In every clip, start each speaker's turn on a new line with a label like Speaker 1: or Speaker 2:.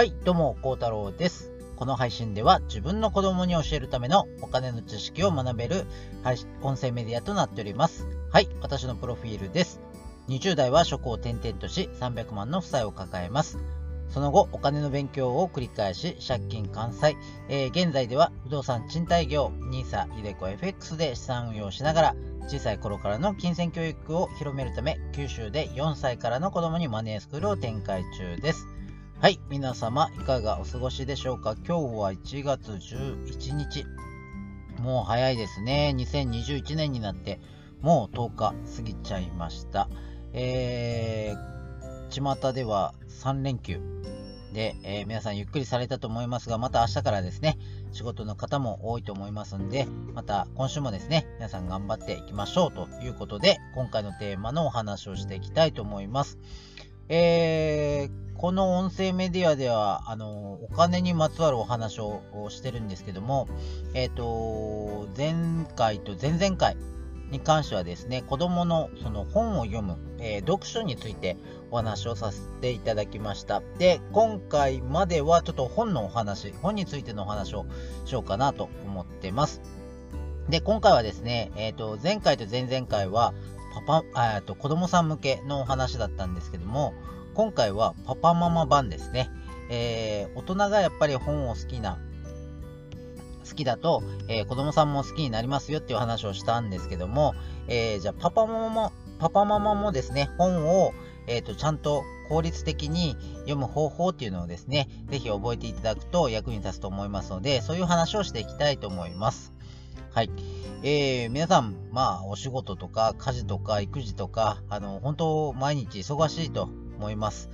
Speaker 1: はい、どうも、孝太郎です。この配信では自分の子供に教えるためのお金の知識を学べる配信音声メディアとなっております。はい、私のプロフィールです。20代は職を転々とし300万の負債を抱えます。その後、お金の勉強を繰り返し、借金完済。えー現在では不動産賃貸業、NISA、イデコ FX で資産運用しながら、小さい頃からの金銭教育を広めるため、九州で4歳からの子供にマネースクールを展開中です。はい、皆様、いかがお過ごしでしょうか？今日は1月11日。もう早いですね。2021年になって、もう10日過ぎちゃいました。えー、巷では3連休で、えー皆さんゆっくりされたと思いますが、また明日からですね、仕事の方も多いと思いますんで、また今週もですね、皆さん頑張っていきましょうということで、今回のテーマのお話をしていきたいと思います。えーこの音声メディアでは、あの、お金にまつわるお話をしてるんですけども、えっ、と、前回と前々回に関してはですね、子供のその本を読む、えー読書についてお話をさせていただきました。で、今回まではちょっと本のお話、本についてのお話をしようかなと思ってます。で、今回はですね、えっ、と、前回と前々回は、パパ、えっと、子供さん向けのお話だったんですけども、今回はパパママ版ですね。えー大人がやっぱり本を好きな、好きだと、えー子供さんも好きになりますよっていう話をしたんですけども、えーじゃあパパママも、パパママもですね、本を、えーと、ちゃんと効率的に読む方法っていうのをですね、ぜひ覚えていただくと役に立つと思いますので、そういう話をしていきたいと思います。はい。えー皆さん、まあ、お仕事とか、家事とか、育児とか、あの、本当、毎日忙しいと思います。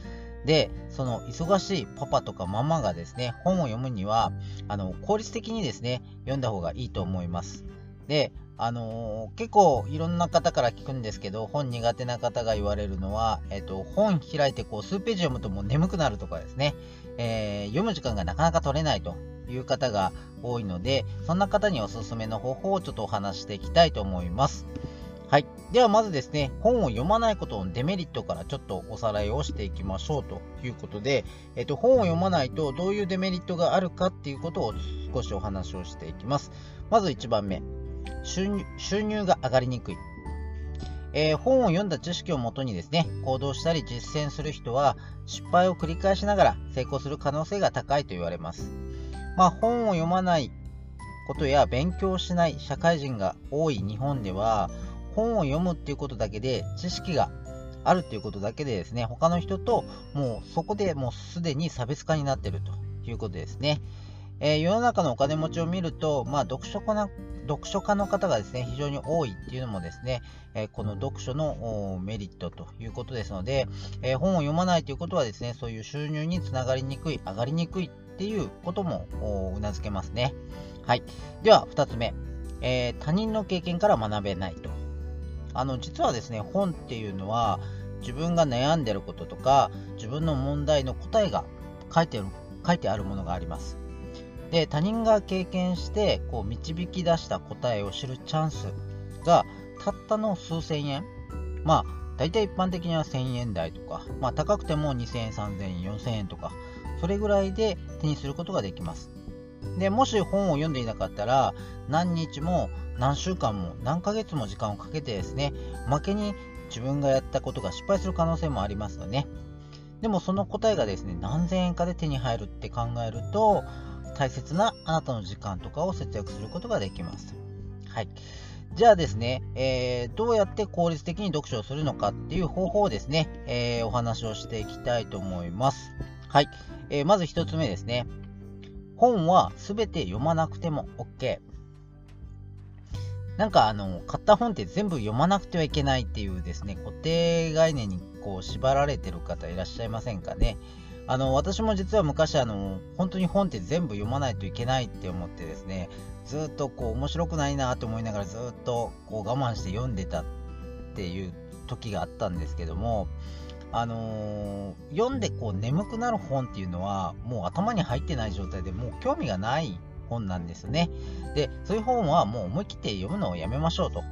Speaker 1: で、その忙しいパパとかママがですね、本を読むには、あの、効率的にですね、読んだ方がいいと思います。で、あのー結構いろんな方から聞くんですけど、本苦手な方が言われるのは、えっ、と、本開いてこう数ページ読むともう眠くなるとかですね、えー読む時間がなかなか取れないという方が多いので、そんな方におすすめの方法をちょっとお話していきたいと思います。はい。ではまずですね、本を読まないことのデメリットからちょっとおさらいをしていきましょうということで、えっと、本を読まないとどういうデメリットがあるかっていうことを少しお話をしていきます。まず1番目、収入収入が上がりにくい。えー本を読んだ知識をもとにですね、行動したり実践する人は失敗を繰り返しながら成功する可能性が高いと言われます。まあ、本を読まないことや勉強しない社会人が多い日本では、本を読むっていうことだけで知識があるっていうことだけでですね、他の人ともうそこでもうすでに差別化になっているということですね。えー世の中のお金持ちを見ると、まあ、読書家な読書家の方がですね、非常に多いっていうのもですね、えこの読書のメリットということですので、え本を読まないということはですね、そういう収入につながりにくい、上がりにくいっていうこともうなずけますね。はい。では、2つ目、えー他人の経験から学べないと。あの、実はですね、本っていうのは、自分が悩んでることとか、自分の問題の答えが書いてる書いてあるものがあります。で、他人が経験して、こう、導き出した答えを知るチャンスが、たったの数千円。まあ、大体一般的には1000円台とか、まあ、高くても2000円、3000円、4000円とか、それぐらいで手にすることができます。で、もし本を読んでいなかったら、何日も何週間も何ヶ月も時間をかけてですね、おまけに自分がやったことが失敗する可能性もありますよね。でもその答えがですね、何千円かで手に入るって考えると、大切なあなたの時間とかを節約することができます。はい。じゃあですね、えーどうやって効率的に読書をするのかっていう方法をですね、えーお話をしていきたいと思います。はい。えーまず一つ目ですね。本はすべて読まなくても OK。なんかあの、買った本って全部読まなくてはいけないっていうですね、固定概念にこう縛られてる方いらっしゃいませんかね。あの、私も実は昔あの、本当に本って全部読まないといけないって思ってですね、ずっとこう面白くないなと思いながらずっとこう我慢して読んでたっていう時があったんですけども、あのー読んでこう眠くなる本っていうのはもう頭に入ってない状態でもう興味がない本なんですね。で、そういう本はもう思い切って読むのをやめましょうと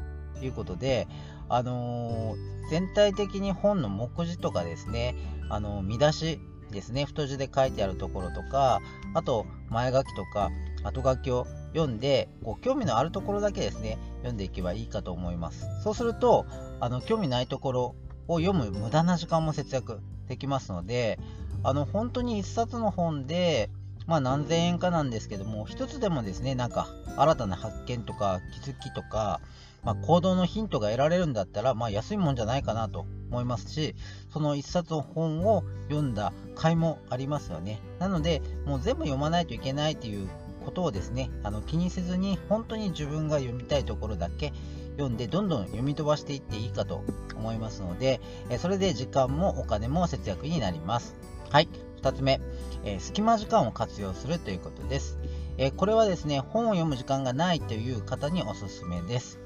Speaker 1: いうことで、あのー全体的に本の目次とかですね、あの見出しですね、太字で書いてあるところとか、あと前書きとか後書きを読んで、こう興味のあるところだけですね、読んでいけばいいかと思います。そうすると、あの興味ないところを読む無駄な時間も節約できますので、あの本当に1冊の本で、まあ何千円かなんですけども、一つでもですね、なんか新たな発見とか気づきとか、まあ、行動のヒントが得られるんだったら、まあ安いもんじゃないかなと思いますし、その一冊の本を読んだ甲斐もありますよね。なので、もう全部読まないといけないということをですね、あの気にせずに、本当に自分が読みたいところだけ読んで、どんどん読み飛ばしていっていいかと思いますので、えそれで時間もお金も節約になります。はい、2つ目、えー、隙間時間を活用するということです。えー、これはですね、本を読む時間がないという方におすすめです。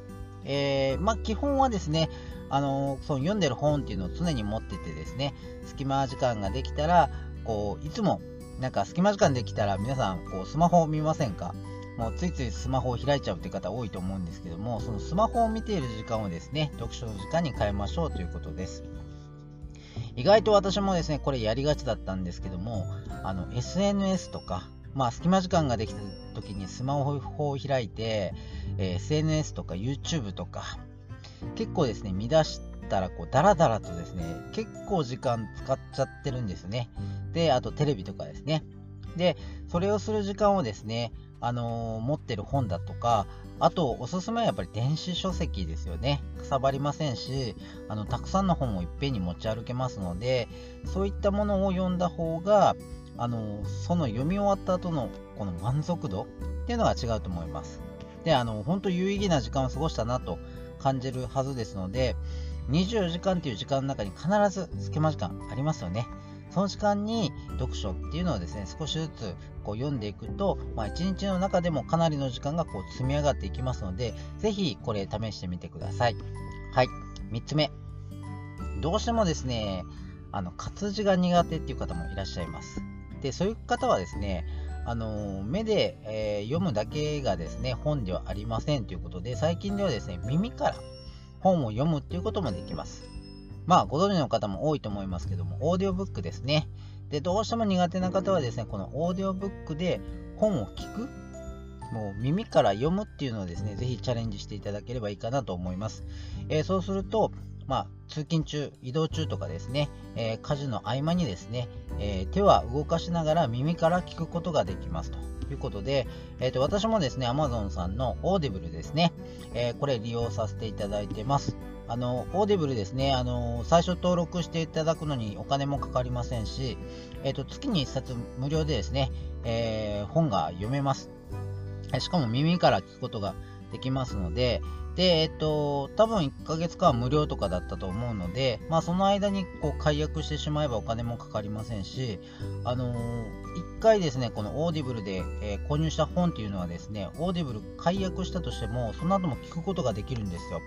Speaker 1: えー、まあ、基本はですね、あのその読んでる本っていうのを常に持っててですね、隙間時間ができたら、こう、いつも、なんか隙間時間できたら皆さん、こう、スマホを見ませんか？もうついついスマホを開いちゃうって方多いと思うんですけども、そのスマホを見ている時間をですね、読書の時間に変えましょうということです。意外と私もですね、これやりがちだったんですけども、あの、SNS とか、まあ、隙間時間ができた時にスマホを開いて、え、SNS とか YouTube とか、結構ですね、見出したら、こう、ダラダラとですね、結構時間使っちゃってるんですね。で、あとテレビとかですね。で、それをする時間をですね、あのー、持ってる本だとか、あと、おすすめはやっぱり電子書籍ですよね。かさばりませんし、あの、たくさんの本をいっぺんに持ち歩けますので、そういったものを読んだ方が、あの、その読み終わった後のこの満足度っていうのが違うと思います。で、あの、本当有意義な時間を過ごしたなと感じるはずですので、24時間っていう時間の中に必ず隙間時間ありますよね。その時間に読書っていうのをですね、少しずつこう読んでいくと、まあ、1日の中でもかなりの時間がこう積み上がっていきますので、ぜひこれ試してみてください。はい。3つ目。どうしてもですね、あの活字が苦手っていう方もいらっしゃいます。で、そういう方はですね、あの目で、えー、読むだけがですね、本ではありませんということで、最近ではですね、耳から本を読むっていうこともできます。まあ、ご存知の方も多いと思いますけども、オーディオブックですね。で、どうしても苦手な方はですね、このオーディオブックで本を聞く、もう耳から読むっていうのをですね、ぜひチャレンジしていただければいいかなと思います。えー、そうすると、まあ、通勤中、移動中とかですね、えー、家事の合間にですね、えー、手は動かしながら耳から聞くことができますということで、えーと、私もですね、Amazon さんの Audible ですね、えこれ利用させていただいてます。あの、 Audible ですね、あの、最初登録していただくのにお金もかかりませんし、えっ、ー、と、月に1冊無料でですね、えー、本が読めます。しかも耳から聞くことができますので、で、えっ、ー、と、多分1ヶ月間無料とかだったと思うので、まあその間にこう解約してしまえばお金もかかりませんし、あの、1回ですね、この Audible で、え、購入した本っていうのはですね、 Audible 解約したとしても、その後も聞くことができるんですよ。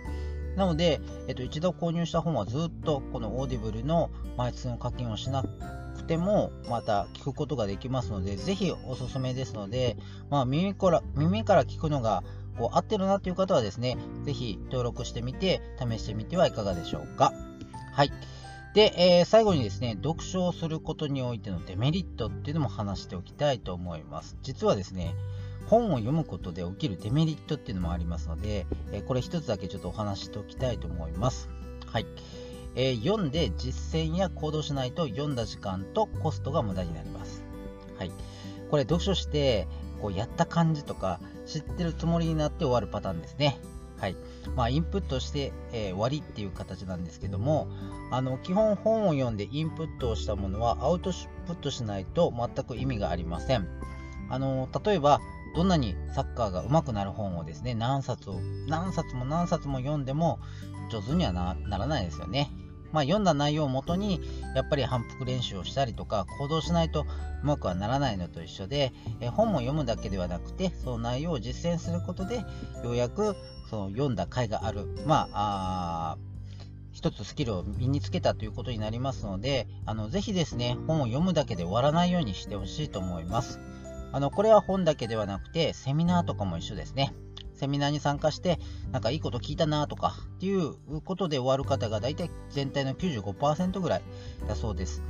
Speaker 1: なので、えっと、一度購入した本はずっとこの Audible の毎月の課金をしなくてもまた聞くことができますので、ぜひおすすめですので、まあ、耳から耳から聞くのがこう合ってるなという方はですね、ぜひ登録してみて試してみてはいかがでしょうか。はい。で、えー、最後にですね、読書をすることにおいてのデメリットっていうのも話しておきたいと思います。実はですね、本を読むことで起きるデメリットっていうのもありますので、えこれ一つだけちょっとお話しておきたいと思います。はい。えー、読んで実践や行動しないと読んだ時間とコストが無駄になります。はい。これ読書してこうやった感じとか知ってるつもりになって終わるパターンですね。はい。まあ、インプットして、えー、終わりっていう形なんですけども、あの、基本本を読んでインプットをしたものはアウトプットしないと全く意味がありません。あの、例えば、どんなにサッカーが上手くなる本をですね、何冊を、何冊も何冊も読んでも上手にはならないですよね。まあ、読んだ内容をもとに、やっぱり反復練習をしたりとか、行動しないとうまくはならないのと一緒で、え本も読むだけではなくて、その内容を実践することで、ようやくその読んだ甲斐がある、まあ、あ一つスキルを身につけたということになりますので、あのぜひですね、本を読むだけで終わらないようにしてほしいと思います。あの、これは本だけではなくて、セミナーとかも一緒ですね。セミナーに参加して、なんかいいこと聞いたなとかっていうことで終わる方が大体全体の95%ぐらいだそうです。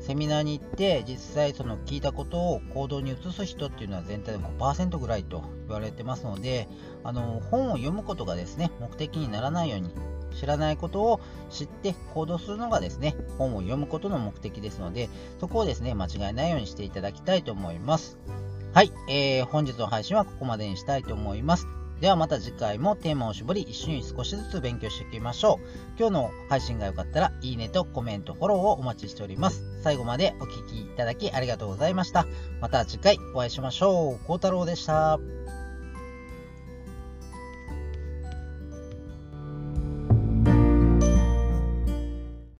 Speaker 1: セミナーに行って実際その聞いたことを行動に移す人っていうのは全体で5%ぐらいと言われてますのであの本を読むことがですね目的にならないように知らないことを知って行動するのがですね本を読むことの目的ですのでそこをですね間違えないようにしていただきたいと思いますはい、えー、本日の配信はここまでにしたいと思いますではまた次回もテーマを絞り一緒に少しずつ勉強していきましょう。今日の配信が良かったらいいねとコメント、フォローをお待ちしております。最後までお聴きいただきありがとうございました。また次回お会いしましょう。孝太郎でした。